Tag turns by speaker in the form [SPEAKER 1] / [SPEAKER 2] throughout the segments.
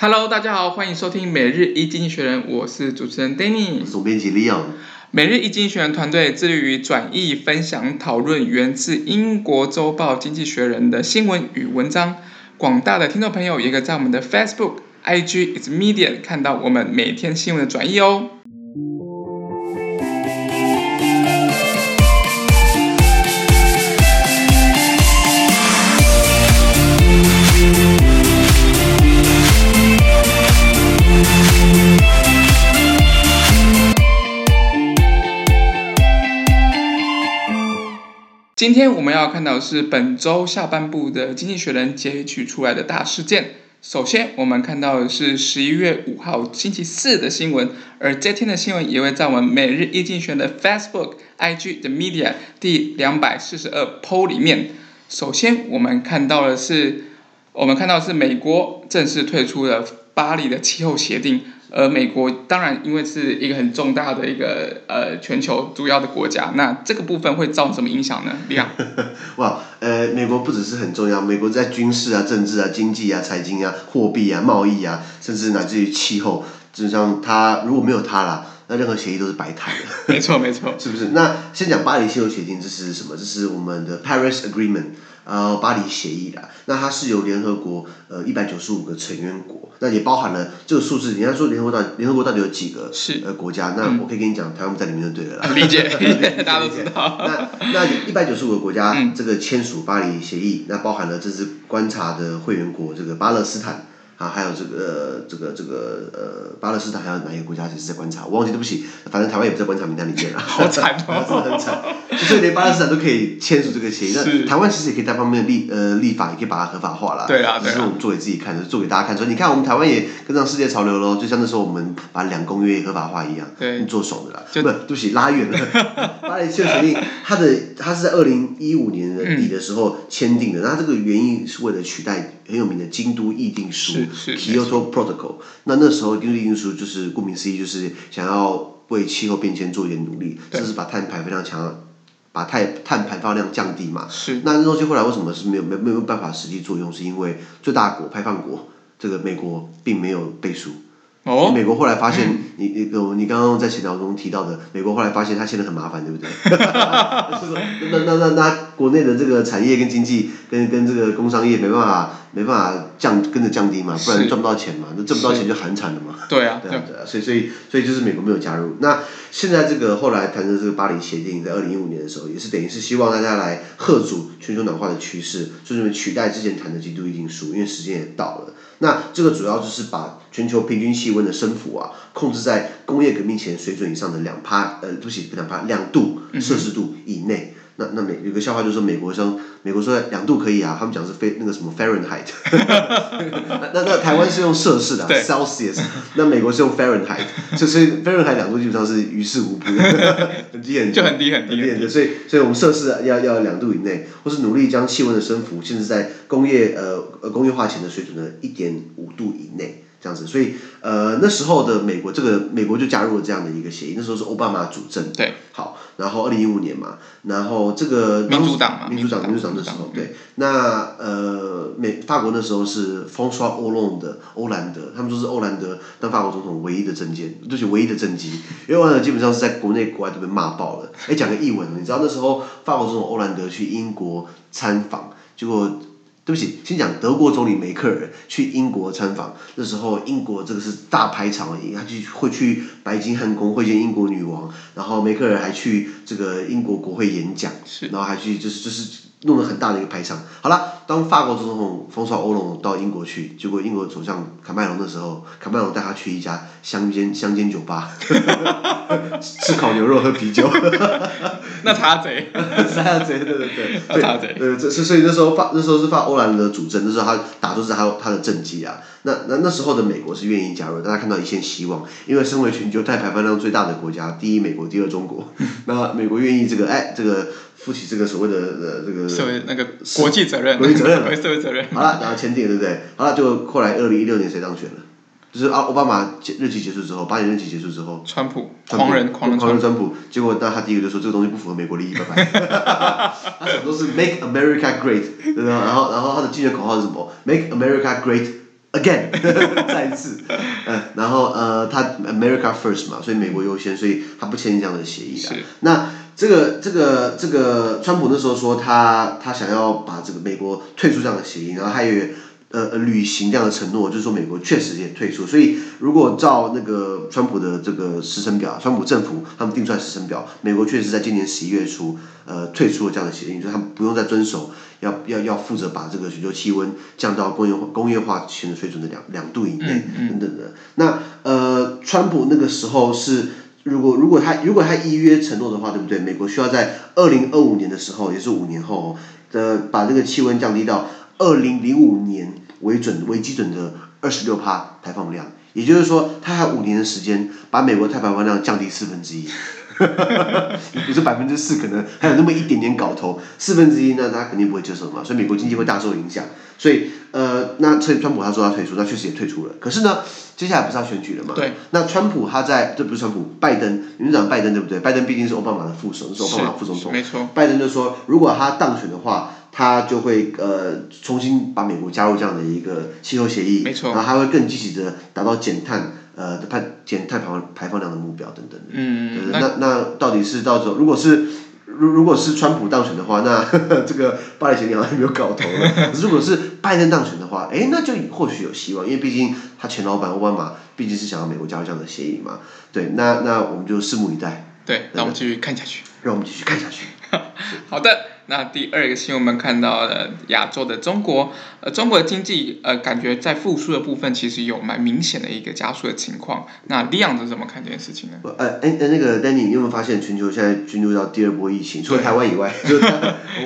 [SPEAKER 1] Hello，大家好，欢迎收听每日一经济学人，我是主持人 Danny，
[SPEAKER 2] 总编辑 Leon。
[SPEAKER 1] 每日一经济学人团队致力于转译、分享、讨论源自英国周报《经济学人》的新闻与文章。广大的听众朋友也可以在我们的 Facebook、IG、It's Media 看到我们每天新闻的转译哦。今天我们要看到的是本周下半部的《经济学人》截取出来的大事件。首先，我们看到的是十一月五号星期四的新闻，而这天的新闻也会在我们每日一经选的 Facebook、IG 的 Media 第两百四十二 Po 里面。首先，我们看到的是，我们看到是美国正式退出了巴黎的气候协定。呃美国当然因为是一个很重大的一个呃全球主要的国家，那这个部分会造成什么影响呢？亮，
[SPEAKER 2] 哇，呃，美国不只是很重要，美国在军事啊、政治啊、经济啊、财经啊、货币啊、贸易啊，甚至乃至于气候，就像它如果没有它啦，那任何协议都是白谈的。
[SPEAKER 1] 没错，没错，
[SPEAKER 2] 是不是？那先讲巴黎气候协定，这是什么？这是我们的 Paris Agreement。呃，巴黎协议啦，那它是由联合国呃一百九十五个成员国，那也包含了这个数字。你要说联合国到联合国到底有几个是呃国家？那我可以跟你讲，台湾不在里面就对了啦。
[SPEAKER 1] 理解，大家都知道。
[SPEAKER 2] 那那一百九十五个国家这个签署巴黎协议，那包含了这次观察的会员国，这个巴勒斯坦。啊，还有这个这个这个呃，巴勒斯坦还有哪些国家其实在观察？我忘记，对不起，反正台湾也不在观察名单里面了。
[SPEAKER 1] 好惨哦，
[SPEAKER 2] 真的很惨，所以连巴勒斯坦都可以签署这个协议。那台湾其实也可以单方面立呃立法，也可以把它合法化了。
[SPEAKER 1] 对啊，
[SPEAKER 2] 只是我们做给自己看，就是做给大家看，说你看我们台湾也跟上世界潮流喽，就像那时候我们把两公约合法化一样。
[SPEAKER 1] 对。
[SPEAKER 2] 做爽的啦，不，对不起，拉远了。巴黎气候协定，它的它是在二零一五年的底的时候签订的，那这个原因是为了取代很有名的京都议定书。
[SPEAKER 1] 是。
[SPEAKER 2] Protocol，那那时候京都议定书就是顾名思义，就是想要为气候变迁做一点努力，甚至把碳排放量强，把碳碳排放量降低嘛。
[SPEAKER 1] 是。
[SPEAKER 2] 那这东西后来为什么是没有没没有办法实际作用？是因为最大国排放国这个美国并没有背书。哦。美国后来发现，嗯、你你你刚刚在协调中提到的，美国后来发现它现在很麻烦，对不对？那那那那国内的这个产业跟经济跟跟这个工商业没办法。没办法降跟着降低嘛，不然赚不到钱嘛，那挣不到钱就寒惨了嘛。
[SPEAKER 1] 对啊，
[SPEAKER 2] 对啊，对啊，所以所以所以就是美国没有加入。那现在这个后来谈的这个巴黎协定，在二零一五年的时候，也是等于是希望大家来贺阻全球暖化的趋势，就是取代之前谈的京都议定书，因为时间也到了。那这个主要就是把全球平均气温的升幅啊，控制在工业革命前水准以上的两帕，呃，对不起，两帕两度摄氏度以内。嗯那那美有个笑话就是说美国说美国说两度可以啊，他们讲是非那个什么 Fahrenheit，那 那，那台湾是用摄氏的 Celsius，那美国是用 Fahrenheit，所以 Fahrenheit 两度基本上是于事无补，很低很低，
[SPEAKER 1] 就很低很低，
[SPEAKER 2] 很低，所以所以我们摄氏要要两度以内，或是努力将气温的升幅限制在工业呃呃工业化前的水准的一点五度以内。这样子，所以呃那时候的美国，这个美国就加入了这样的一个协议。那时候是奥巴马主政，
[SPEAKER 1] 对，
[SPEAKER 2] 好，然后二零一五年嘛，然后这个
[SPEAKER 1] 民主党嘛，
[SPEAKER 2] 民主党民主党的时候，对，那呃美法国那时候是 François Hollande 的欧兰德，他们说是欧兰德当法国总统唯一的政见，就是唯一的政绩，因为欧兰德基本上是在国内国外都被骂爆了。哎，讲个译文，你知道那时候法国总统欧兰德去英国参访，结果。对不起，先讲德国总理梅克尔去英国参访，那时候英国这个是大排场，他去会去白金汉宫会见英国女王，然后梅克尔还去这个英国国会演讲，然后还去就是就是。弄了很大的一个排场。好了，当法国总统冯绍欧龙到英国去，结果英国首相卡麦隆的时候，卡麦隆带他去一家乡间 乡间酒吧，吃烤牛肉喝啤酒。
[SPEAKER 1] 那他贼，
[SPEAKER 2] 他贼，对对对，
[SPEAKER 1] 那查贼。
[SPEAKER 2] 呃，这所以那时候法那时候是法欧兰的主政，那时候他打出是他他的政绩啊。那那那时候的美国是愿意加入，大家看到一线希望，因为身为全球碳排放量最大的国家，第一美国，第二中国，那美国愿意这个哎这个。负起这个所谓的呃这个，
[SPEAKER 1] 社会那个国际责任，
[SPEAKER 2] 国际责任，
[SPEAKER 1] 社会责任。
[SPEAKER 2] 好了，然后签订，对不对？好了，就后来二零一六年谁当选了？就是奥奥巴马任期结束之后，八年任期结束之后，
[SPEAKER 1] 川普，狂人，狂人，
[SPEAKER 2] 狂人川普。结果那他第一个就说这个东西不符合美国利益，拜拜。他什么都是 Make America Great，对吧？然后然后他的竞选口号是什么？Make America Great again，再一次，呃，然后呃，他 America first 嘛，所以美国优先，所以他不签这样的协议的。那这个这个这个，川普那时候说他他想要把这个美国退出这样的协议，然后还有。呃，履行这样的承诺，就是说美国确实也退出。所以，如果照那个川普的这个时程表，川普政府他们定出来时程表，美国确实在今年十一月初，呃，退出了这样的协议，就是他们不用再遵守，要要要负责把这个全球气温降到工业化工业化前的水准的两两度以内等等的。那呃，川普那个时候是，如果如果他如果他依约承诺的话，对不对？美国需要在二零二五年的时候，也是五年后的把这个气温降低到。二零零五年为准为基准的二十六趴排放量，也就是说，它还五年的时间把美国碳排放量降低四分之一。你说百分之四，可能还有那么一点点搞头，四分之一那他肯定不会接受嘛，所以美国经济会大受影响。所以呃，那所以川普他说他退出，他确实也退出了。可是呢，接下来不是要选举了嘛？
[SPEAKER 1] 对。
[SPEAKER 2] 那川普他在这不是川普，拜登，你们讲拜登对不对？拜登毕竟是奥巴马的副手，是奥巴马副总统。
[SPEAKER 1] 没错。拜
[SPEAKER 2] 登就说，如果他当选的话。他就会呃重新把美国加入这样的一个气候协议，
[SPEAKER 1] 没错，
[SPEAKER 2] 然后他会更积极的达到减碳呃碳减碳排放排放量的目标等等的。
[SPEAKER 1] 嗯，
[SPEAKER 2] 那那到底是到时候如果是如如果是川普当选的话，那呵 呵这个巴黎协定好像没有搞头了。如果是拜登当选的话，哎，那就或许有希望，因为毕竟他前老板奥巴马毕竟是想要美国加入这样的协议嘛。对，那那我们就拭目以待。
[SPEAKER 1] 对，那我们继续看下去。
[SPEAKER 2] 让我们继续看下去。
[SPEAKER 1] 好的。那第二个新闻，我们看到了亚洲的中国，呃，中国的经济，呃，感觉在复苏的部分，其实有蛮明显的一个加速的情况。那李阳是怎么看这件事情呢？
[SPEAKER 2] 呃，哎，那个 Danny，你有没有发现全球现在进入到第二波疫情？除了台湾以外，就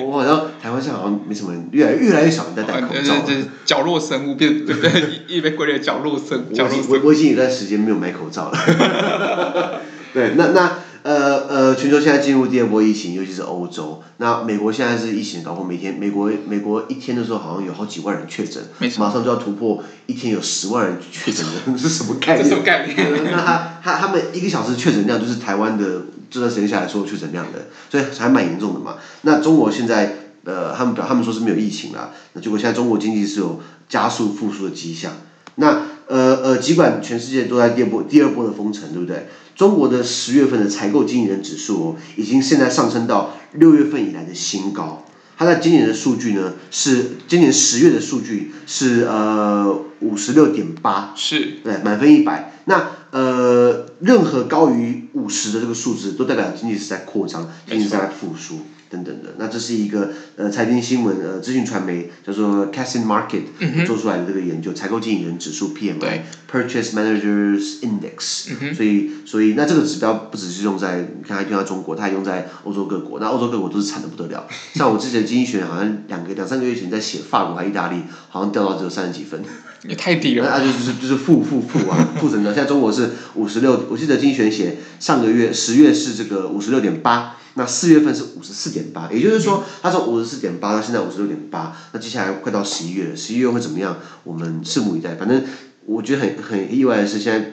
[SPEAKER 2] 我好像台湾现在好像没什么人，越来越来越少人在戴口罩。
[SPEAKER 1] 就是角落生物变，对不对？一被归类角落生物。
[SPEAKER 2] 我我已经有段时间没有买口罩了。对，那那。呃呃，全球现在进入第二波疫情，尤其是欧洲。那美国现在是疫情高峰，每天美国美国一天的时候好像有好几万人确诊，马上就要突破一天有十万人确诊的，是什么概念？
[SPEAKER 1] 什么概念？
[SPEAKER 2] 那他他他们一个小时确诊量就是台湾的这段时间下来说确诊量的，所以还蛮严重的嘛。那中国现在呃，他们表他们说是没有疫情啦，那结果现在中国经济是有加速复苏的迹象。那呃呃，尽管全世界都在第二波第二波的封城，对不对？中国的十月份的采购经理人指数哦，已经现在上升到六月份以来的新高。它在今年的数据呢，是今年十月的数据是呃五十六点八，
[SPEAKER 1] 是
[SPEAKER 2] 对满分一百。那呃，任何高于五十的这个数字，都代表经济是在扩张，经济是在复苏。等等的，那这是一个呃财经新闻呃资讯传媒叫做 Cassin Market 做出来的这个研究，采购经理人指数 PMI，Purchase Managers Index，所以所以那这个指标不只是用在你看它用在中国，它还用在欧洲各国，那欧洲各国都是惨的不得了。像我之前经济学好像两个两三个月前在写法国还意大利，好像掉到只有三十几分，
[SPEAKER 1] 也太低了。
[SPEAKER 2] 那就是就是负负负啊，负成长。现在中国是五十六，我记得经济学写上个月十月是这个五十六点八。那四月份是五十四点八，也就是说，它从五十四点八到现在五十六点八，那接下来快到十一月了，十一月会怎么样？我们拭目以待。反正我觉得很很意外的是，现在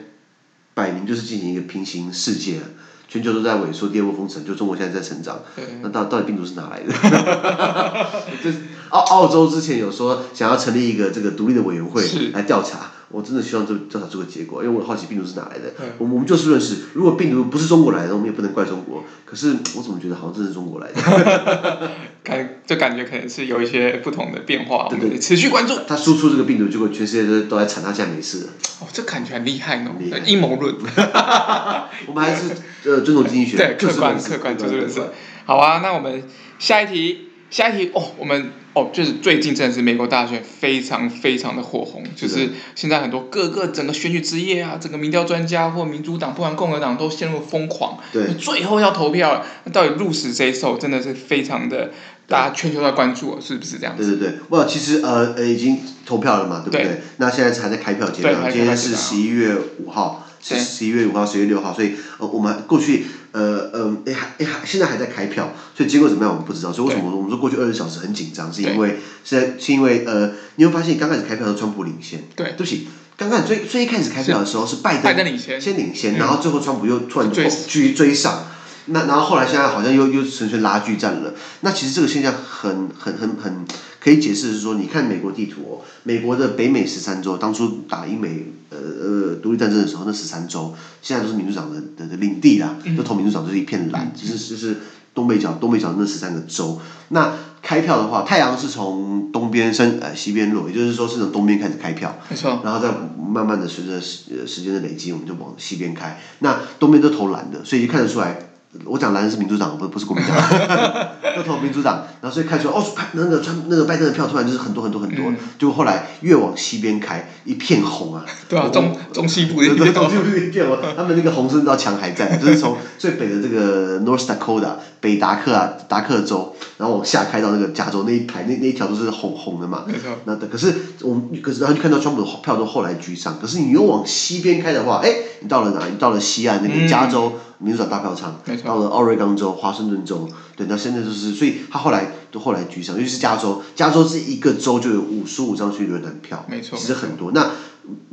[SPEAKER 2] 摆明就是进行一个平行世界了。全球都在萎缩，第二波封城，就中国现在在成长。那到到底病毒是哪来的？就是澳澳洲之前有说想要成立一个这个独立的委员会来调查，我真的希望这调查出个结果，因为我好奇病毒是哪来的。我我们就事论事，如果病毒不是中国来的，我们也不能怪中国。可是我怎么觉得好像真是中国来的？
[SPEAKER 1] 感就感觉可能是有一些不同的变化，对对，持续关注。
[SPEAKER 2] 他输出这个病毒，结果全世界都都在惨，他现在没事了。
[SPEAKER 1] 哦，这感觉很厉害哦，阴谋论。
[SPEAKER 2] 我们还是呃尊重经济学，
[SPEAKER 1] 对，客观客观就是论事。好啊，那我们下一题，下一题哦，我们。哦，就是最近真的是美国大选非常非常的火红，就是现在很多各个整个选举之夜啊，整个民调专家或民主党，不管共和党都陷入疯狂。
[SPEAKER 2] 对。
[SPEAKER 1] 最后要投票了，那到底鹿死谁手，真的是非常的，大家全球在关注，是不是这样子？
[SPEAKER 2] 对对对，哇，其实呃呃已经投票了嘛，对不对？对。那现在还在开票阶段，今天是十一月五号，是十一月五号、十一月六号，所以呃我们过去。呃呃，哎还哎还现在还在开票，所以结果怎么样我们不知道。所以为什么我们说过去二十小时很紧张，是因为现在是因为呃，你会发现刚开始开票的时候川普领先。
[SPEAKER 1] 对。
[SPEAKER 2] 对不起，刚开始最最一开始开票的时候是拜登，
[SPEAKER 1] 拜登领先，
[SPEAKER 2] 先领先，然后最后川普又突然追追追上。那然后后来现在好像又又纯粹拉锯战了。那其实这个现象很很很很可以解释是说，你看美国地图哦，美国的北美十三州当初打英美呃呃独立战争的时候，那十三州现在都是民主党的的的领地啦，都投民主党就是一片蓝，只、嗯、是就是东北角东北角那十三个州。那开票的话，太阳是从东边升呃西边落，也就是说是从东边开始开票，
[SPEAKER 1] 没错，
[SPEAKER 2] 然后再慢慢的随着时时间的累积，我们就往西边开。那东边都投蓝的，所以就看得出来。我讲蓝是民主党，不不是国民党，要投民主党，然后所以开出来哦，那个川那个拜登的票突然就是很多很多很多，结果后来越往西边开，一片红啊，
[SPEAKER 1] 对啊，中中西部
[SPEAKER 2] 的，对中西部一片红，他们那个红色那道墙还在，就是从最北的这个 North Dakota 北达克啊达克州，然后往下开到那个加州那一排那那一条都是红红的嘛，
[SPEAKER 1] 没错，
[SPEAKER 2] 那可是我们可是然后就看到川普的票都后来居上，可是你又往西边开的话，哎，你到了哪？你到了西岸那个加州。嗯民主党大票仓，到了奥瑞冈州、华盛顿州，对，那现在就是，所以他后来都后来居上，尤其是加州，加州是一个州就有五十五张选举人团票，
[SPEAKER 1] 没错，
[SPEAKER 2] 其实很多。那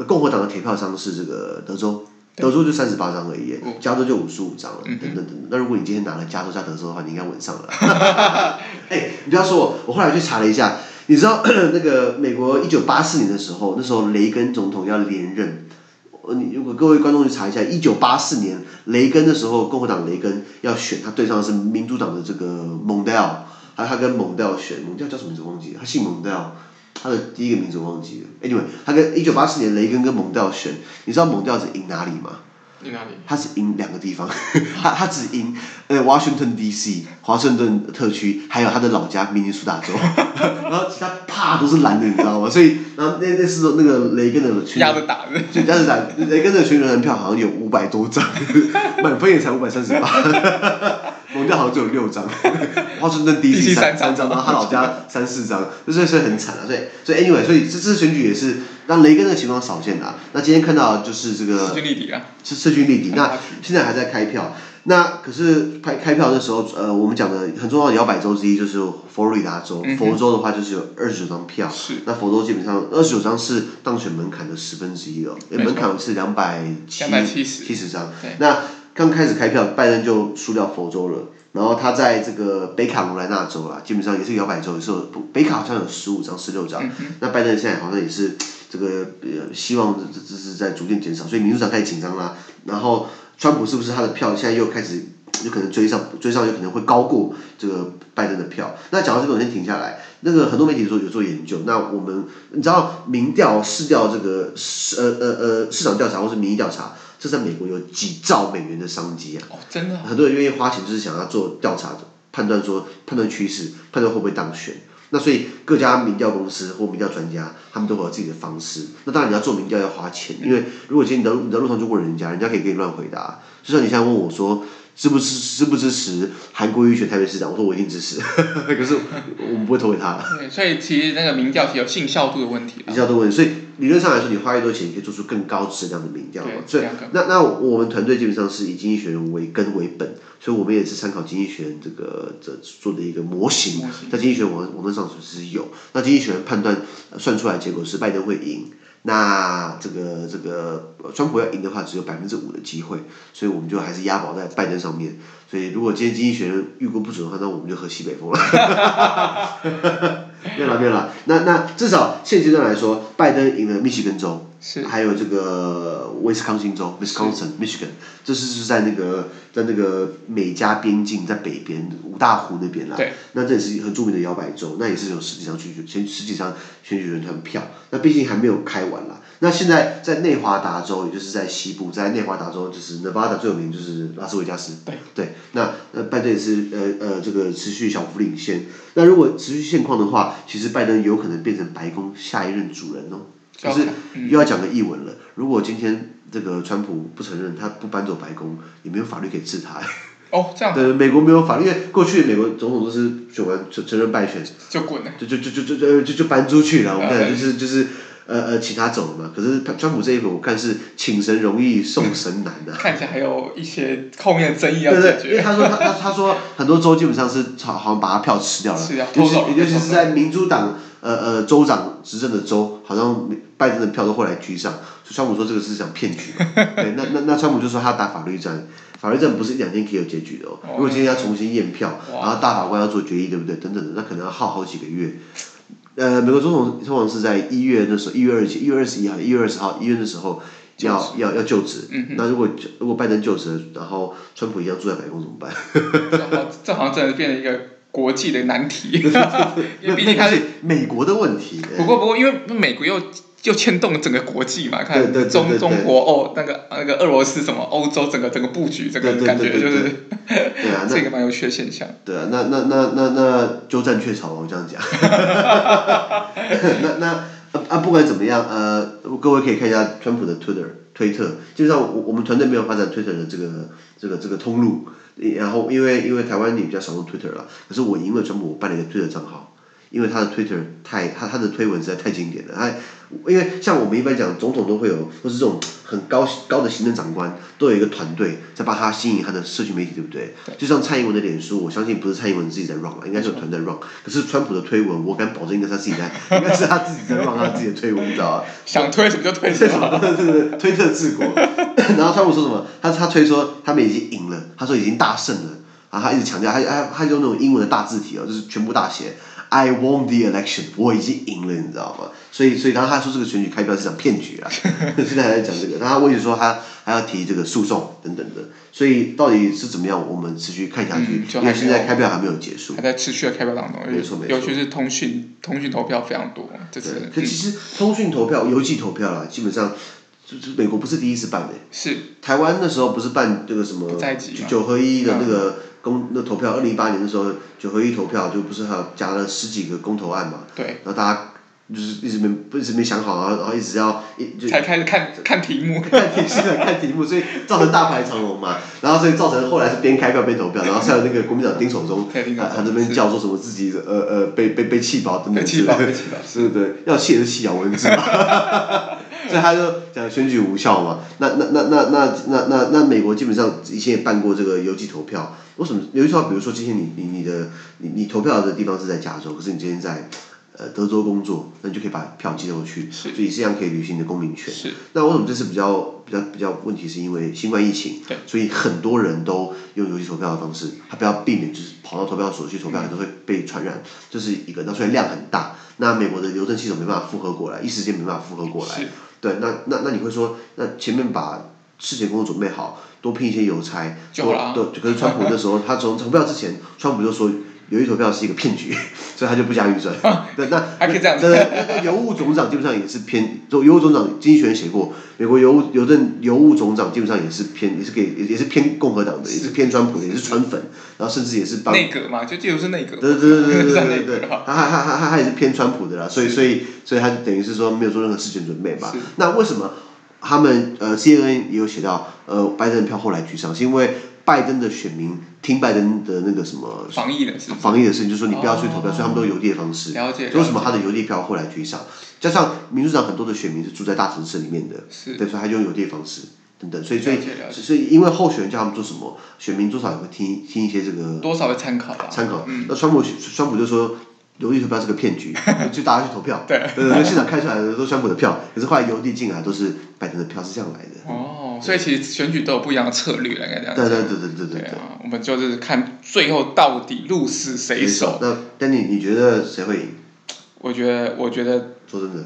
[SPEAKER 2] 共和党的铁票仓是这个德州，德州就三十八张而已，加州就五十五张了，等等等等。那如果你今天拿了加州加德州的话，你应该稳上了。哎，你不要说我，我后来去查了一下，你知道 那个美国一九八四年的时候，那时候雷根总统要连任。你如果各位观众去查一下，一九八四年雷根的时候，共和党雷根要选，他对上的是民主党的这个蒙代尔，还他跟蒙代尔选，蒙代尔叫什么名字忘记了，他姓蒙代尔，他的第一个名字忘记了。Anyway，他跟一九八四年雷根跟蒙代尔选，你知道蒙代尔是赢哪里吗？
[SPEAKER 1] 赢哪里？
[SPEAKER 2] 他是赢两个地方，他他只赢呃 Washington D.C. 华盛顿特区，还有他的老家明尼苏达州，然后其他啪都是蓝的，你知道吗？所以然后那那时候那个雷根的
[SPEAKER 1] 压着打的，
[SPEAKER 2] 就压着打，雷根的选举人票好像有五百多张，满分也才五百三十八，蒙代尔好像只有六张，华盛顿 D.C. 三三张，然后他老家三四张，就是所以很惨啊，所以所以 Anyway，所以这这次选举也是。让雷根的情况少见啊，那今天看到就是这个势均力敌啊，是势均力敌。那现在还在开票，那可是开开票的时候，呃，我们讲的很重要的摇摆州之一就是佛罗里达州，嗯、佛州的话就是有二十九张票，是。那佛州基本上二十九张是当选门槛的十分之一哦，门槛是两百七七十。张，那刚开始开票，拜登就输掉佛州了。然后他在这个北卡罗来纳州啦，基本上也是摇摆州，也是有北卡好像有十五张、十六张。那拜登现在好像也是这个呃，希望这这是在逐渐减少，所以民主党开始紧张啦。然后川普是不是他的票现在又开始有可能追上，追上有可能会高过这个拜登的票？那讲到这个，我先停下来。那个很多媒体说有做研究，那我们你知道民调、市调这个市呃呃呃市场调查或是民意调查。这在美国有几兆美元的商机啊！
[SPEAKER 1] 哦，真的，
[SPEAKER 2] 很多人愿意花钱，就是想要做调查，判断说判断趋势，判断会不会当选。那所以各家民调公司或民调专家，他们都会有自己的方式。那当然你要做民调要花钱，因为如果今天你在你在路上就问人家，人家可以给你乱回答。就像你现在问我说。支不支支不支持韩国瑜选台北市长？我说我一定支持，可是我们不会投给他。
[SPEAKER 1] 对，所以其实那个民调是有信效度的问题。
[SPEAKER 2] 信效度问题，所以理论上来说，你花越多钱，你可以做出更高质量的民调。所以那那我们团队基本上是以经济学人为根为本，所以我们也是参考经济学人这个这做的一个模型，在经济学人网网站上是有。那经济学人判断算出来结果是拜登会赢。那这个这个川普要赢的话，只有百分之五的机会，所以我们就还是押宝在拜登上面。所以如果今天经济学人预估不准的话，那我们就喝西北风了。没有了，没有了。那那至少现阶段来说，拜登赢了密西根州。是，还有这个威斯康星州，Wisconsin，Michigan，这是是在那个在那个美加边境，在北边五大湖那边啦。对。那这也是很著名的摇摆州，那也是有十几张选举前十几张选举人团票。那毕竟还没有开完啦。那现在在内华达州，也就是在西部，在内华达州就是 Nevada 最有名就是拉斯维加斯。对对，那呃拜登也是呃呃这个持续小幅领先。那如果持续现况的话，其实拜登有可能变成白宫下一任主人哦。就是又要讲个译文了。如果今天这个川普不承认，他不搬走白宫，也没有法律可以治他。
[SPEAKER 1] 哦，这样。
[SPEAKER 2] 对，美国没有法律，因为过去美国总统都是选完承承认败选
[SPEAKER 1] 就滚了，
[SPEAKER 2] 就就就就就就就就搬出去了。我们看就是。就是呃呃请他走了嘛。可是川普这一回，我看是请神容易送神难的。
[SPEAKER 1] 看起来还有一些后面的争议要解决。
[SPEAKER 2] 对对，因为他说他他他说很多州基本上是好好像把他票吃掉了，尤其尤其是在民主党。呃呃，州长执政的州好像拜登的票都后来居上，所以川普说这个是想骗局嘛。对，那那那川普就说他打法律战，法律战不是一两天可以有结局的哦。如果今天要重新验票，然后大法官要做决议，对不对？等等的，那可能要耗好几个月。呃，美国总统通常是在一月的时候，一月二十一月二十一号，一月二十号，一月的时候要要要就职。嗯、那如果如果拜登就职，然后川普一样住在白宫怎么办？
[SPEAKER 1] 这好像真的变成一个国际的难题。
[SPEAKER 2] 因为毕竟它是美国的问题。
[SPEAKER 1] 不过不过，因为美国又。就牵动了整个国际嘛，看中中国哦，那个那个俄罗斯什么欧洲整个整个布局，这个感觉就是，
[SPEAKER 2] 对啊，
[SPEAKER 1] 这个蛮有趣的现象。
[SPEAKER 2] 对啊，那那那那那鸠占鹊巢，我这样讲。那那啊，不管怎么样，呃，各位可以看一下川普的 Twitter 推特，基本上我我们团队没有发展 Twitter 的这个这个这个通路，然后因为因为台湾你比较少用 Twitter 了，可是我因为川普我办了一个 Twitter 账号。因为他的 Twitter 太他他的推文实在太经典了，他因为像我们一般讲总统都会有，或是这种很高高的行政长官都有一个团队在帮他吸引他的社群媒体，对不对？对就像蔡英文的脸书，我相信不是蔡英文自己在 run 了，应该是有团队 run。可是川普的推文，我敢保证应该是他自己在，应该是他自己在 run 他自己的推文，你知道吧？
[SPEAKER 1] 想推什么就推什么，
[SPEAKER 2] 对 对对，推特治国。然后川普说什么？他他推说他们已经赢了，他说已经大胜了，然后他一直强调，他他他用那种英文的大字体哦，就是全部大写。I won the election，我已经赢了，你知道吗？所以，所以当他说这个选举开票是场骗局啊，现在还在讲这个，然后他威胁说他还要提这个诉讼等等的，所以到底是怎么样？我们持续看下去，嗯、因为现在开票还没有结束，
[SPEAKER 1] 还在持续的开票当中，
[SPEAKER 2] 没错没错，
[SPEAKER 1] 尤其是通讯通讯投票非常多，这次。
[SPEAKER 2] 可其实通讯投票、邮寄投票啦，基本上就是美国不是第一次办的，
[SPEAKER 1] 是
[SPEAKER 2] 台湾那时候不是办这个什么九合一的那个。公那投票，二零一八年的时候，九合一投票就不是还有加了十几个公投案嘛？
[SPEAKER 1] 对。
[SPEAKER 2] 然后大家就是一直没不一直没想好啊，然后一直要一就
[SPEAKER 1] 才开始看看题目，
[SPEAKER 2] 看题是看题目，所以造成大排长龙嘛。然后所以造成后来是边开票边投票，然后像那个国民党丁守中，他他这边叫做什么自己呃呃被被被气饱等等之类的，是对，要气也是气咬文字嘛。所以他就讲选举无效嘛。那那那那那那那那美国基本上以前也办过这个邮寄投票。为什么邮寄投票？比如说今天你你你的你你投票的地方是在加州，可是你今天在呃德州工作，那你就可以把票寄过去，所以这样可以履行你的公民权。
[SPEAKER 1] 是。
[SPEAKER 2] 那为什么这次比较比较比较问题？是因为新冠疫情，
[SPEAKER 1] 对，
[SPEAKER 2] 所以很多人都用邮寄投票的方式，他不要避免就是跑到投票所去投票，可能会被传染，这是一个。那虽然量很大，那美国的邮政系统没办法负荷过来，一时间没办法负荷过来。对，那那那你会说，那前面把事前工作准备好，多聘一些邮差，多对，可是川普那时候，他从投票之前，川普就说邮寄投票是一个骗局，所以他就不加预算。对，那
[SPEAKER 1] 还可以这样子。
[SPEAKER 2] 那邮务总长基本上也是偏，就邮务总长经济学人写过，美国邮务邮政邮务总长基本上也是偏，也是给也是偏共和党的，也是偏川普的，也是川粉，然后甚至也是帮
[SPEAKER 1] 内阁嘛，就记得是内阁。
[SPEAKER 2] 对对对对对对对，他他他他他也是偏川普的啦，所以所以所以他等于是说没有做任何事前准备吧？那为什么？他们呃，CNN 也有写到，呃，拜登的票后来居上，是因为拜登的选民听拜登的那个什么
[SPEAKER 1] 防疫的事，
[SPEAKER 2] 防疫的事情，就是说你不要去投票，哦、所以他们都邮递的方式。
[SPEAKER 1] 了解。
[SPEAKER 2] 为什么他的邮递票后来居上？加上民主党很多的选民是住在大城市里面的，
[SPEAKER 1] 是
[SPEAKER 2] 对，所以他就用邮递的方式等等，所以所以所以因为候选人叫他们做什么，选民多少也会听听一些这个
[SPEAKER 1] 多少会参考吧。
[SPEAKER 2] 参考。嗯、那川普川普就说。邮递投票是个骗局，就大家去投票。
[SPEAKER 1] 对，
[SPEAKER 2] 对，现场开出来的都是川普的票，可是后来邮递进来都是拜登的票，是这样来的。
[SPEAKER 1] 哦，所以其实选举都有不一样的策略，应该这样。
[SPEAKER 2] 对对对对对对。
[SPEAKER 1] 对啊，我们就是看最后到底鹿死谁手。
[SPEAKER 2] 那丹尼，你觉得谁会赢？
[SPEAKER 1] 我觉得，我觉得。
[SPEAKER 2] 说真的。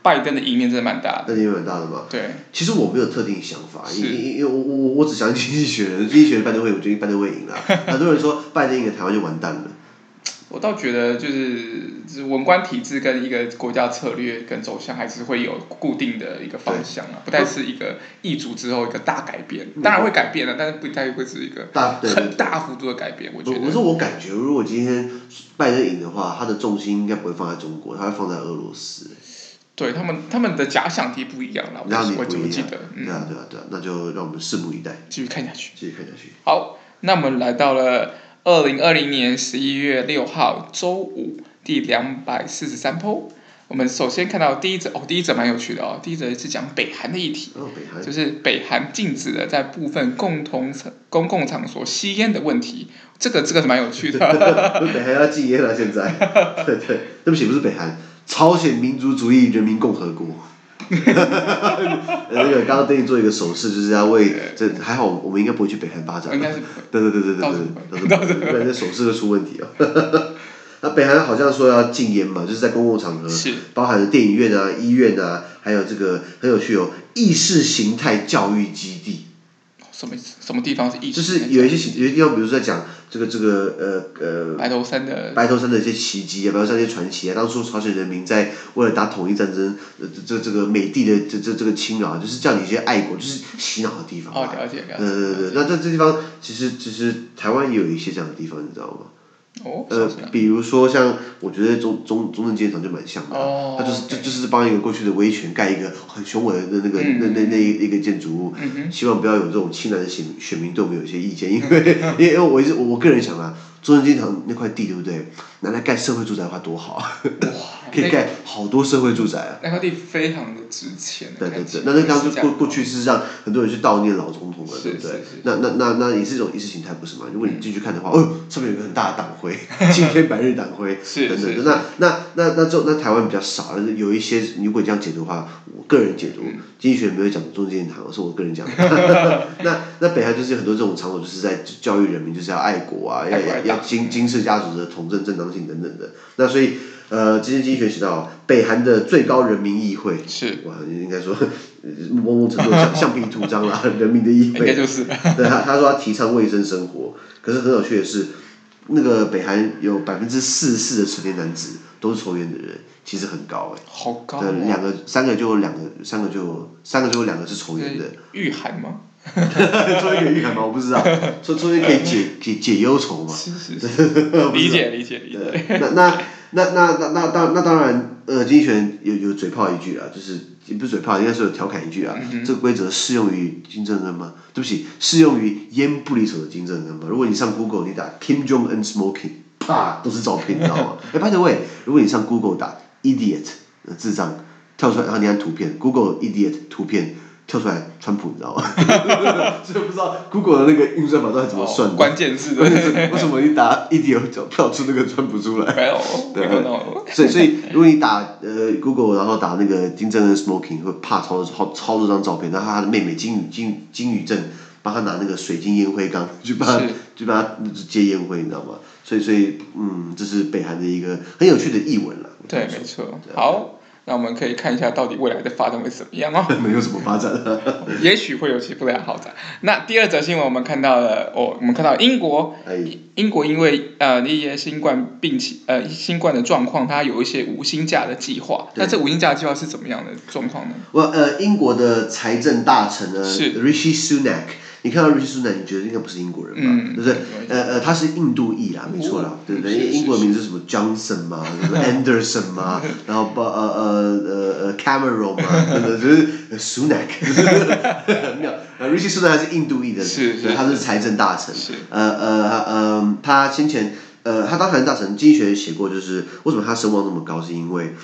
[SPEAKER 1] 拜登的赢面真的蛮大的。
[SPEAKER 2] 那赢面蛮大的嘛？
[SPEAKER 1] 对。
[SPEAKER 2] 其实我没有特定想法，因因因为我我我只相信经济学人，经济学人拜登会，我觉得拜登会赢啦。很多人说拜登赢了，台湾就完蛋了。
[SPEAKER 1] 我倒觉得，就是文官体制跟一个国家策略跟走向，还是会有固定的一个方向啊，不太是一个易主之后一个大改变。当然会改变了，但是不太会是一个很大幅度的改变。我觉得。
[SPEAKER 2] 可是我感觉，如果今天拜登赢的话，他的重心应该不会放在中国，他会放在俄罗斯。
[SPEAKER 1] 对他们，他们的假想敌不一样了。我怎么记得？
[SPEAKER 2] 对啊，对啊，对啊，那就让我们拭目以待，
[SPEAKER 1] 继续看下去。
[SPEAKER 2] 继续看下去。
[SPEAKER 1] 好，那我们来到了。二零二零年十一月六号周五，第两百四十三铺。我们首先看到第一则哦，第一则蛮有趣的哦。第一则是讲北韩的议题，
[SPEAKER 2] 哦、北韩
[SPEAKER 1] 就是北韩禁止了在部分共同场公共场所吸烟的问题。这个这个是蛮有趣的。
[SPEAKER 2] 北韩要禁烟了，现在。对对，对不起，不是北韩，朝鲜民主主义人民共和国。那个刚刚对你做一个手势，就是要为这还好，我们应该不会去北韩发展。
[SPEAKER 1] 应该是
[SPEAKER 2] 对对对对对对，到时候不然这手势会出问题哦。那北韩好像说要禁烟嘛，就是在公共场合，包含了电影院啊、医院啊，还有这个很有趣哦，意识形态教育基地。
[SPEAKER 1] 什么什么地方是意识？
[SPEAKER 2] 就是有一些有些地方，比如说在讲这个这个呃呃。
[SPEAKER 1] 白头山的。
[SPEAKER 2] 白头山的一些奇迹啊，白头山一些传奇啊，当初朝鲜人民在为了打统一战争，呃这这个美帝的这这这个侵扰，就是叫你一些爱国，就是洗脑的地方。
[SPEAKER 1] 哦，了解了解。
[SPEAKER 2] 对对对，那这这地方其实其实台湾也有一些这样的地方，你知道吗？
[SPEAKER 1] 哦，
[SPEAKER 2] 呃，比如说像，我觉得中中中正纪念堂就蛮像的，哦，他就是就就是帮一个过去的威权盖一个很雄伟的那个那那那一一个建筑物，希望不要有这种亲蓝的选选民对我们有一些意见，因为因为我一直我我个人想啊，中正纪念堂那块地对不对？拿来盖社会住宅的话多好啊！哇，可以盖好多社会住宅啊！
[SPEAKER 1] 那块地非常的值钱。
[SPEAKER 2] 对对对，那那当时过过去是让很多人去悼念老总统的，对不对？那那那那也是一种意识形态，不是吗？如果你进去看的话，哦，上面有个很大的党徽，青天白日党徽，等等。那那那那这那台湾比较少，有一些如果你这样解读的话，我个人解读，经济学没有讲中正纪念堂，是我个人讲的。那那北韩就是有很多这种场所，就是在教育人民，就是要爱国啊，要要要金金氏家族的统政正当。等等的，那所以，呃，今天经济学写到北韩的最高人民议会
[SPEAKER 1] 是
[SPEAKER 2] 哇，应该说某某程度上橡皮图章啦，人民的
[SPEAKER 1] 议会，就是。
[SPEAKER 2] 对他，他说他提倡卫生生活，可是很有趣的是，那个北韩有百分之四十四的成年男子都是抽烟的人，其实很高哎，
[SPEAKER 1] 好高、哦。
[SPEAKER 2] 对，两个、三个就有两个，三个就三个就有两个是抽烟的。
[SPEAKER 1] 韩吗？
[SPEAKER 2] 抽烟可以御寒吗？我不知道。抽抽烟可以解解解忧愁嘛？
[SPEAKER 1] 是是是。理解理解理解。
[SPEAKER 2] 那那那那那那当那当然，呃，经济学有有嘴炮一句啊，就是也不是嘴炮，应该是有调侃一句啊。嗯、这个规则适用于金正恩吗？对不起，适用于烟不离手的金正恩吗？如果你上 Google，你打 Kim Jong Un smoking，啪，都是照片，你知道吗？哎，by the way，如果你上 Google 打 idiot，智障，跳出来，然后你按图片，Google idiot 图片。跳出来，川普，你知道吗？所以不知道 Google 的那个运算法到底怎么算的。
[SPEAKER 1] 关键字
[SPEAKER 2] 对。为什么你打 idiot 就跳出那个川普出来？
[SPEAKER 1] 没有。对。
[SPEAKER 2] 所以所以，如果你打呃 Google，然后打那个金正恩 smoking，会怕超超超多张照片，然后他的妹妹金宇金金宇镇帮他拿那个水晶烟灰缸，去帮他去帮他接烟灰，你知道吗？所以所以嗯，这是北韩的一个很有趣的译文了。
[SPEAKER 1] 对，没错。好。那我们可以看一下，到底未来的发展会怎么样哦？
[SPEAKER 2] 没有什么发展
[SPEAKER 1] 也许会有些不良好转。那第二则新闻，我们看到了哦，我们看到英国，英国因为呃一些新冠病情呃新冠的状况，它有一些无薪假的计划。那这无薪假的计划是怎么样的状况呢？
[SPEAKER 2] 我呃，英国的财政大臣呢是 Rishi Sunak。你看到瑞希苏纳，你觉得应该不是英国人吧？嗯、对不对？呃呃，他是印度裔啦，没错啦，对不对？英国名字是什么 Johnson 嘛，什么 Anderson 嘛，然后不呃呃呃呃 Cameron 嘛，对不对？就是 Sunak，很妙。瑞希苏纳还是印度裔的，是是，他是财政大臣。呃呃呃，他先前呃，他当财政大臣，经济学写过，就是为什么他声望那么高，是因为。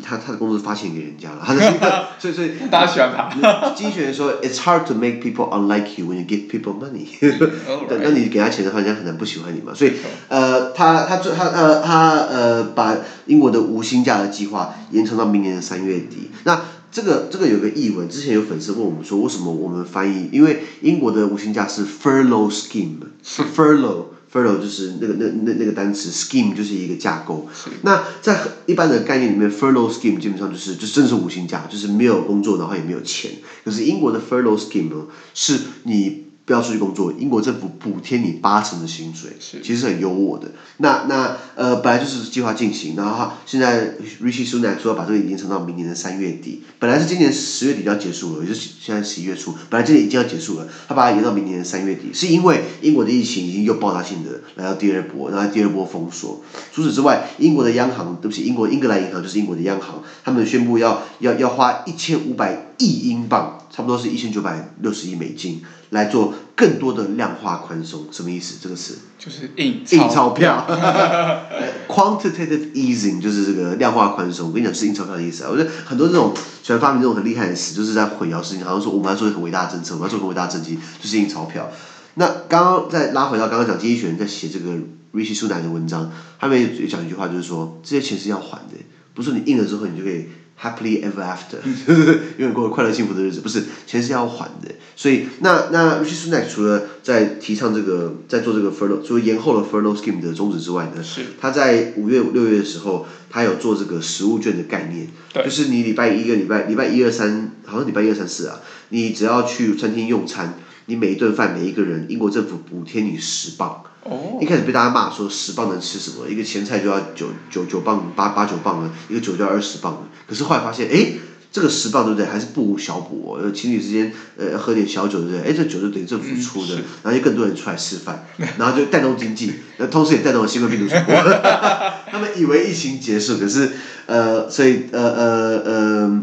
[SPEAKER 2] 他他的工资发钱给人家了，他是一个，所以所以
[SPEAKER 1] 大家喜欢他。
[SPEAKER 2] 经济学人说，It's hard to make people unlike you when you give people money。等当你给他钱的话，人家很难不喜欢你嘛。所以呃，他他他呃他呃把英国的无薪假的计划延长到明年的三月底。那这个这个有个译文，之前有粉丝问我们说，为什么我们翻译？因为英国的无薪假是 furlough scheme，是 furlough。Furlough 就是那个那那那个单词，scheme 就是一个架构。那在一般的概念里面，furlough scheme 基本上就是就真的是无薪假，就是没有工作，然后也没有钱。可是英国的 furlough scheme 呢，是你。不要出去工作，英国政府补贴你八成的薪水，是其实是很优渥的。那那呃，本来就是计划进行，然后现在 Rishi Sunak 说要把这个延长到明年的三月底，本来是今年十月底就要结束了，也就是现在十一月初，本来今年已经要结束了，他把它延到明年的三月底，是因为英国的疫情已经又爆炸性的来到第二波，然后第二波封锁。除此之外，英国的央行，对不起，英国英格兰银行就是英国的央行，他们宣布要要要花一千五百亿英镑，差不多是一千九百六十亿美金。来做更多的量化宽松，什么意思？这个词
[SPEAKER 1] 就是印
[SPEAKER 2] 印钞票，quantitative easing 就是这个量化宽松。我跟你讲，是印钞票的意思啊。我觉得很多这种喜欢发明这种很厉害的词，就是在混淆事情。好像说我们要做一个很伟大的政策，我们要做很伟大的政绩，就是印钞票。那刚刚再拉回到刚刚讲经济学人在写这个 Rishi Sunak 的文章，他们也讲一句话，就是说这些钱是要还的。不是你印了之后你就可以 happily ever after，永远过快乐幸福的日子，不是，钱是要还的。所以那那 Rishi Sunak 除了在提倡这个，在做这个 furlough，除了延后了 furlough scheme 的宗旨之外呢，
[SPEAKER 1] 是
[SPEAKER 2] 他在五月六月的时候，他有做这个食物券的概念，就是你礼拜一个礼拜礼拜一二三，好像礼拜一二三四啊，你只要去餐厅用餐，你每一顿饭每一个人，英国政府补贴你十镑。
[SPEAKER 1] 哦。
[SPEAKER 2] 一开始被大家骂说十磅能吃什么？一个前菜就要九九九磅八八九磅了，一个酒就要二十磅了。可是后来发现，哎。这个十磅对不对？还是不无小补哦。情侣之间呃喝点小酒对不对？哎，这酒就等于政府出的，嗯、然后就更多人出来吃饭，然后就带动经济，那同时也带动了新冠病毒传播。他们以为疫情结束，可是呃，所以呃呃呃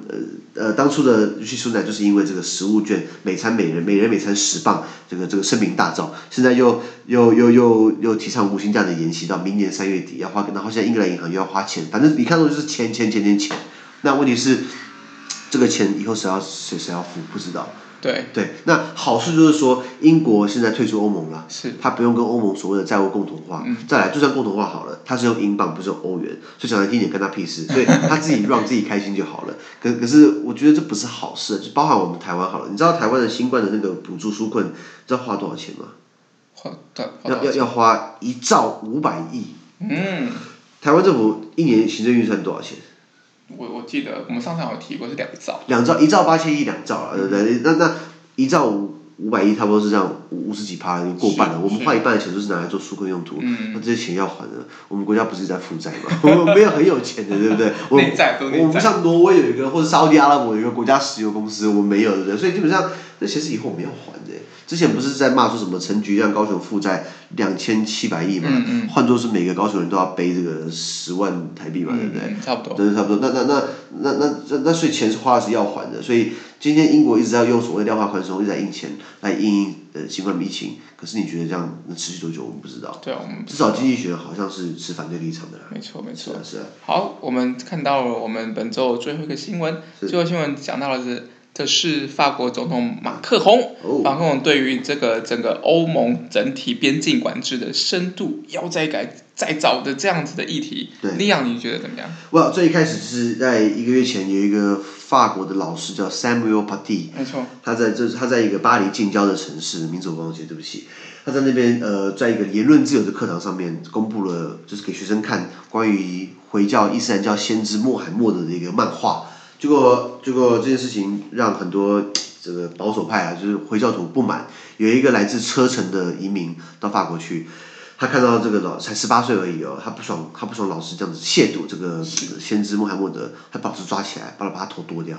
[SPEAKER 2] 呃当初的预期出来就是因为这个食物券，每餐每人每人每餐十磅，这个这个声名大噪。现在又又又又又提倡无薪假的延期到明年三月底要花，然后现在英格兰银行又要花钱，反正你看到就是钱钱钱钱钱。那问题是。这个钱以后谁要谁谁要付不知道。
[SPEAKER 1] 对。
[SPEAKER 2] 对，那好处就是说，英国现在退出欧盟了，
[SPEAKER 1] 是。
[SPEAKER 2] 他不用跟欧盟所谓的债务共同化。
[SPEAKER 1] 嗯。
[SPEAKER 2] 再来，就算共同化好了，他是用英镑，不是用欧元，所以讲难听点，跟他屁事。所以他自己让自己开心就好了。可可是，我觉得这不是好事，就包含我们台湾好了。你知道台湾的新冠的那个补助纾困，知道花多少钱吗？
[SPEAKER 1] 花多
[SPEAKER 2] 要要要花一兆五百亿。
[SPEAKER 1] 嗯。
[SPEAKER 2] 台湾政府一年行政预算多少钱？
[SPEAKER 1] 我我记得我们上次有提过是两兆，
[SPEAKER 2] 两兆一兆八千亿两兆啊，对不对？那那一兆五五百亿差不多是这样五五十几趴，已经过半了。我们花一半的钱都是拿来做纾困用途，
[SPEAKER 1] 嗯、
[SPEAKER 2] 那这些钱要还的，我们国家不是在负债吗？我们没有很有钱的，对不对？我们我们不像挪威有一个，或者沙特阿拉伯有一个国家石油公司，我们没有，对不对？所以基本上这钱是以后我们要还的。之前不是在骂说什么陈菊让高雄负债两千七百亿嘛？换作、嗯嗯、是每个高雄人都要背这个十万台币嘛，对不对？
[SPEAKER 1] 嗯、差不多。
[SPEAKER 2] 对，差不多。那那那那那那那所以钱是花的是要还的，所以今天英国一直在用所谓量化宽松，一直在印钱来印呃新冠疫情。可是你觉得这样能持续多久？我们不知道。
[SPEAKER 1] 对啊，我们
[SPEAKER 2] 至少经济学好像是持反对立场的。
[SPEAKER 1] 没错，没错。
[SPEAKER 2] 是啊，是啊。
[SPEAKER 1] 好，我们看到了我们本周最后一个新闻，是最后新闻讲到的是。这是法国总统马克宏，马克宏对于这个整个欧盟整体边境管制的深度要再改再造的这样子的议题，李阳你觉得怎么样？
[SPEAKER 2] 哇，最一开始是在一个月前有一个法国的老师叫 Samuel Paty，
[SPEAKER 1] 没错，
[SPEAKER 2] 他在这他在一个巴黎近郊的城市，名字我忘记，对不起，他在那边呃，在一个言论自由的课堂上面公布了，就是给学生看关于回教伊斯兰教先知穆罕默德的一个漫画。结果，结果这件事情让很多这个保守派啊，就是回教徒不满。有一个来自车臣的移民到法国去，他看到这个老才十八岁而已哦，他不爽，他不爽老师这样子亵渎这个先知穆罕默德，他把老师抓起来，把他把他头剁掉。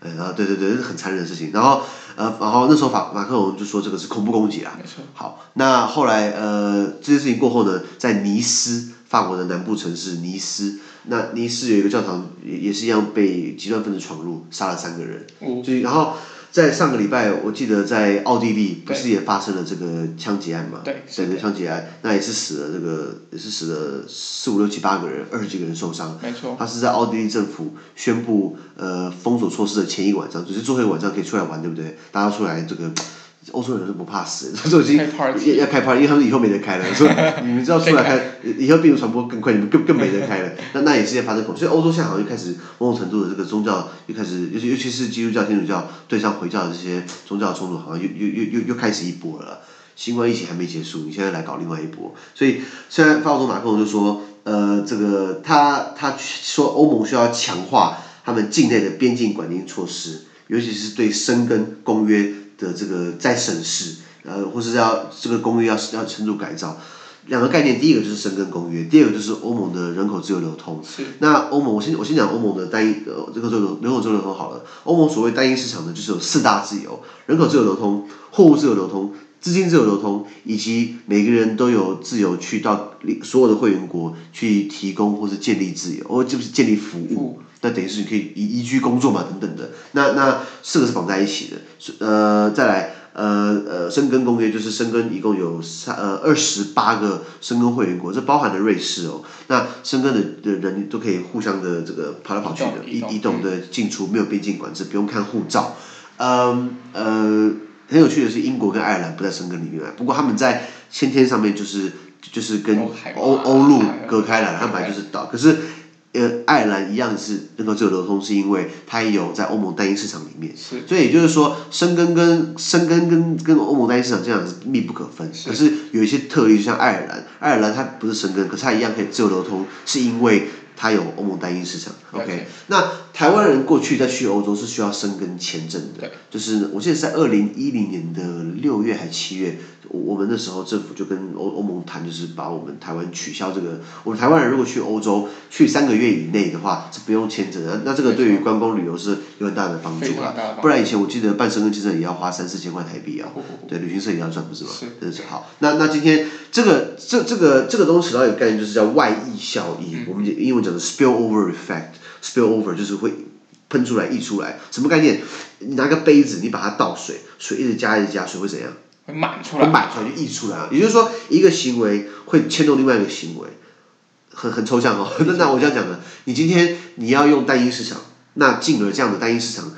[SPEAKER 2] 哎，然后对对对，这是很残忍的事情。然后呃，然后那时候法马克龙就说这个是恐怖攻击啊。
[SPEAKER 1] 没错。
[SPEAKER 2] 好，那后来呃这件事情过后呢，在尼斯。法国的南部城市尼斯，那尼斯有一个教堂，也也是一样被极端分子闯入，杀了三个人。
[SPEAKER 1] 嗯。
[SPEAKER 2] 就然后在上个礼拜，我记得在奥地利不是也发生了这个枪击案嘛？
[SPEAKER 1] 对。
[SPEAKER 2] 整个，枪击案，那也是死了这个，也是死了四五六七八个人，二十几个人受伤。
[SPEAKER 1] 没错。他
[SPEAKER 2] 是在奥地利政府宣布呃封锁措施的前一个晚上，就是最后一个晚上可以出来玩，对不对？大家出来这个。欧洲人是不怕死，都已经要要开 party，因为他们以后没得开了。说 你们知道出来开，以后病毒传播更快，你们更更没得开了。那那也是在发生恐，所以欧洲现在好像就开始某种程度的这个宗教又开始，尤其尤其是基督教、天主教对上回教的这些宗教冲突，好像又又又又又开始一波了。新冠疫情还没结束，你现在来搞另外一波，所以现在法国总统马克龙就说，呃，这个他他说欧盟需要强化他们境内的边境管理措施，尤其是对申根公约。的这个再审视，呃，或是要这个公约要要深度改造，两个概念，第一个就是申根公约，第二个就是欧盟的人口自由流通。
[SPEAKER 1] 是。那
[SPEAKER 2] 欧盟，我先我先讲欧盟的单一呃这个这个人口自由流通好了。欧盟所谓单一市场呢，就是有四大自由：人口自由流通、货物自由流通、资金自由流通，以及每个人都有自由去到所有的会员国去提供或是建立自由，哦，这不是建立服务。那等于是你可以移移居工作嘛，等等的。那那四个是绑在一起的。呃，再来，呃呃，申根公约就是申根一共有三呃二十八个申根会员国，这包含了瑞士哦。那申根的的人都可以互相的这个跑来跑去的，移移动的进出没有边境管制，不用看护照。嗯呃，很有趣的是，英国跟爱尔兰不在申根里面，不过他们在先天上面就是就是跟欧欧陆隔开来了，他们本来就是岛，可是。呃，爱尔兰一样是人口自由流通，是因为它也有在欧盟单一市场里面。
[SPEAKER 1] 是。
[SPEAKER 2] 所以也就是说，生根跟生根跟跟欧盟单一市场这样是密不可分。是。可是有一些特例，就像爱尔兰，爱尔兰它不是生根，可是它一样可以自由流通，是因为它有欧盟单一市场。OK。那台湾人过去在去欧洲是需要生根签证的。就是我记得在二零一零年的六月还七月。我们那时候政府就跟欧欧盟谈，就是把我们台湾取消这个。我们台湾人如果去欧洲去三个月以内的话，是不用签证的。那这个对于观光旅游是有很大的帮助啊。不然以前我记得办申根签证也要花三四千块台币啊。对，旅行社也要赚，不是吗？是。是好。那那今天这个这这个这个东西，它有概念就是叫外溢效应。我们英文讲的 spillover effect，spillover 就是会喷出来溢出来。什么概念？你拿个杯子，你把它倒水，水一直加一直加，水会怎样？
[SPEAKER 1] 会满出来，
[SPEAKER 2] 会满出来就溢出来了。也就是说，一个行为会牵动另外一个行为，很很抽象哦。那 那我这样讲呢，你今天你要用单一市场，那进而这样的单一市场，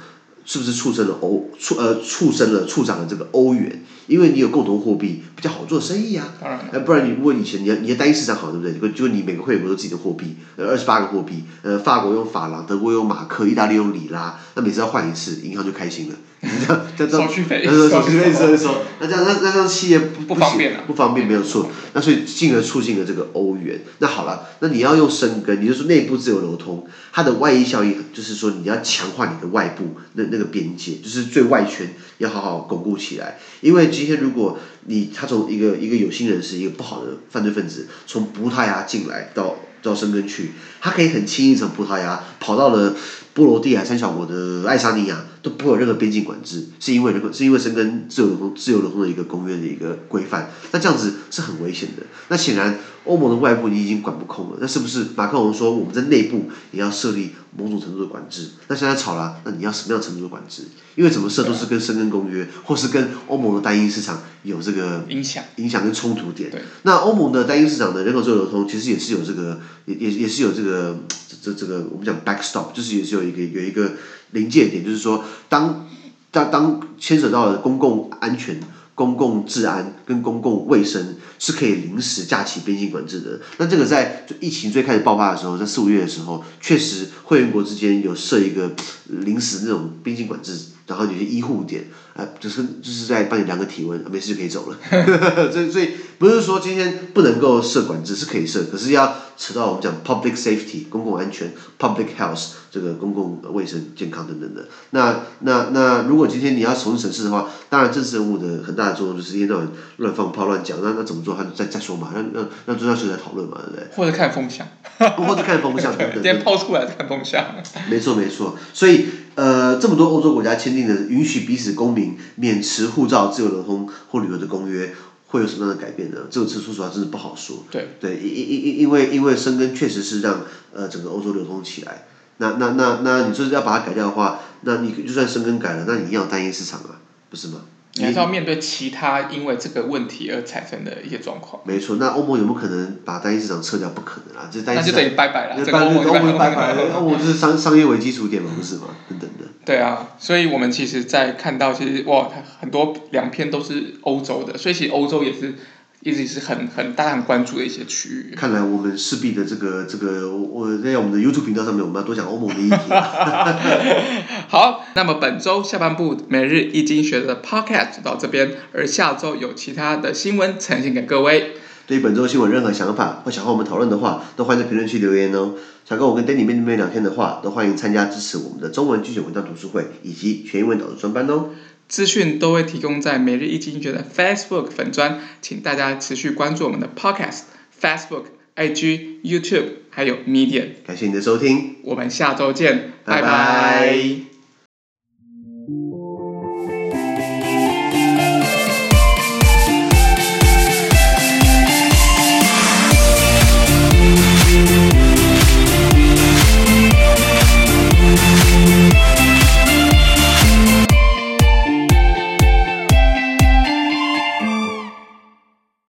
[SPEAKER 2] 是不是促生了欧促呃促生了促长了这个欧元？因为你有共同货币，比较好做生意啊。当然。呃，不然你如果以前你要你的单一市场好，对不对？就就你每个会员国都自己的货币，呃，二十八个货币，呃，法国用法郎，德国用马克，意大利用里拉，那每次要换一次，银行就开心了。你 这样这样，手续费，手续费收一收，那这样那那这样企业不不方便不方便没有错，那所以进而促进了这个欧元。那好了，那你要用生根，也就是内部自由流通，它的外溢效应就是说你要强化你的外部那那个边界，就是最外圈要好好巩固起来。因为今天如果你他从一个一个有心人士，一个不好的犯罪分子从葡萄牙进来到到生根去，他可以很轻易从葡萄牙跑到了。波罗的海三小国的爱沙尼亚都不会有任何边境管制，是因为人口是因为申根自由流通自由流通的一个公约的一个规范，那这样子是很危险的。那显然欧盟的外部你已经管不控了，那是不是马克龙说我们在内部也要设立某种程度的管制？那现在吵了，那你要什么样程度的管制？因为怎么设都是跟申根公约或是跟欧盟的单一市场有这个影响影响跟冲突点。那欧盟的单一市场的人口自由流通其实也是有这个也也也是有这个。这这个我们讲 backstop，就是也是有一个有一个临界点，就是说当当当牵扯到了公共安全、公共治安跟公共卫生，是可以临时架起边境管制的。那这个在疫情最开始爆发的时候，在四五月的时候，确实会员国之间有设一个临时那种边境管制。然后有些医护点，呃，就是就是在帮你量个体温，没事就可以走了。所以所以不是说今天不能够设管制，是可以设，可是要扯到我们讲 public safety 公共安全，public health 这个公共卫生健康等等的。那那那如果今天你要重新审视的话，当然政治人物的很大的作用就是一天到晚乱放炮乱讲，那那怎么做？他再再说嘛，让让让中央学来讨论嘛，对不对？
[SPEAKER 1] 或者看风向，
[SPEAKER 2] 或者看风向 等等。
[SPEAKER 1] 今天抛出来看风向。
[SPEAKER 2] 没错没错，所以。呃，这么多欧洲国家签订的允许彼此公民免持护照自由流通或旅游的公约，会有什么样的改变呢？这个次说实话真是不好说。对对，因因因因为因为申根确实是让呃整个欧洲流通起来。那那那那你说要把它改掉的话，那你就算申根改了，那你一样有单一市场啊，不是吗？
[SPEAKER 1] 你还是要面对其他因为这个问题而产生的一些状况。
[SPEAKER 2] 没错，那欧盟有没有可能把单一市场撤掉？不可能啊，这单一市场。
[SPEAKER 1] 那就等于拜拜了。
[SPEAKER 2] 这欧盟拜拜了，欧盟 就是商商业为基础点嘛，不是吗？等等的。
[SPEAKER 1] 对啊，所以我们其实，在看到其实哇，很多两篇都是欧洲的，所以其实欧洲也是。一直是很很大很关注的一些区域。看来我们势必的这个这个，我在我们的 YouTube 频道上面，我们要多讲欧盟的议题。好，那么本周下半部每日一经学的 Podcast 到这边，而下周有其他的新闻呈现给各位。
[SPEAKER 2] 对于本周新闻任何想法或想和我们讨论的话，都欢迎在评论区留言哦。想跟我跟 Danny 面对面聊天的话，都欢迎参加支持我们的中文精选文章读书会以及全英文导读专班哦。
[SPEAKER 1] 资讯都会提供在每日一经济学的 Facebook 粉专，请大家持续关注我们的 Podcast、Facebook、IG、YouTube，还有 Medium。
[SPEAKER 2] 感谢你的收听，
[SPEAKER 1] 我们下周见，拜拜。
[SPEAKER 2] 拜拜。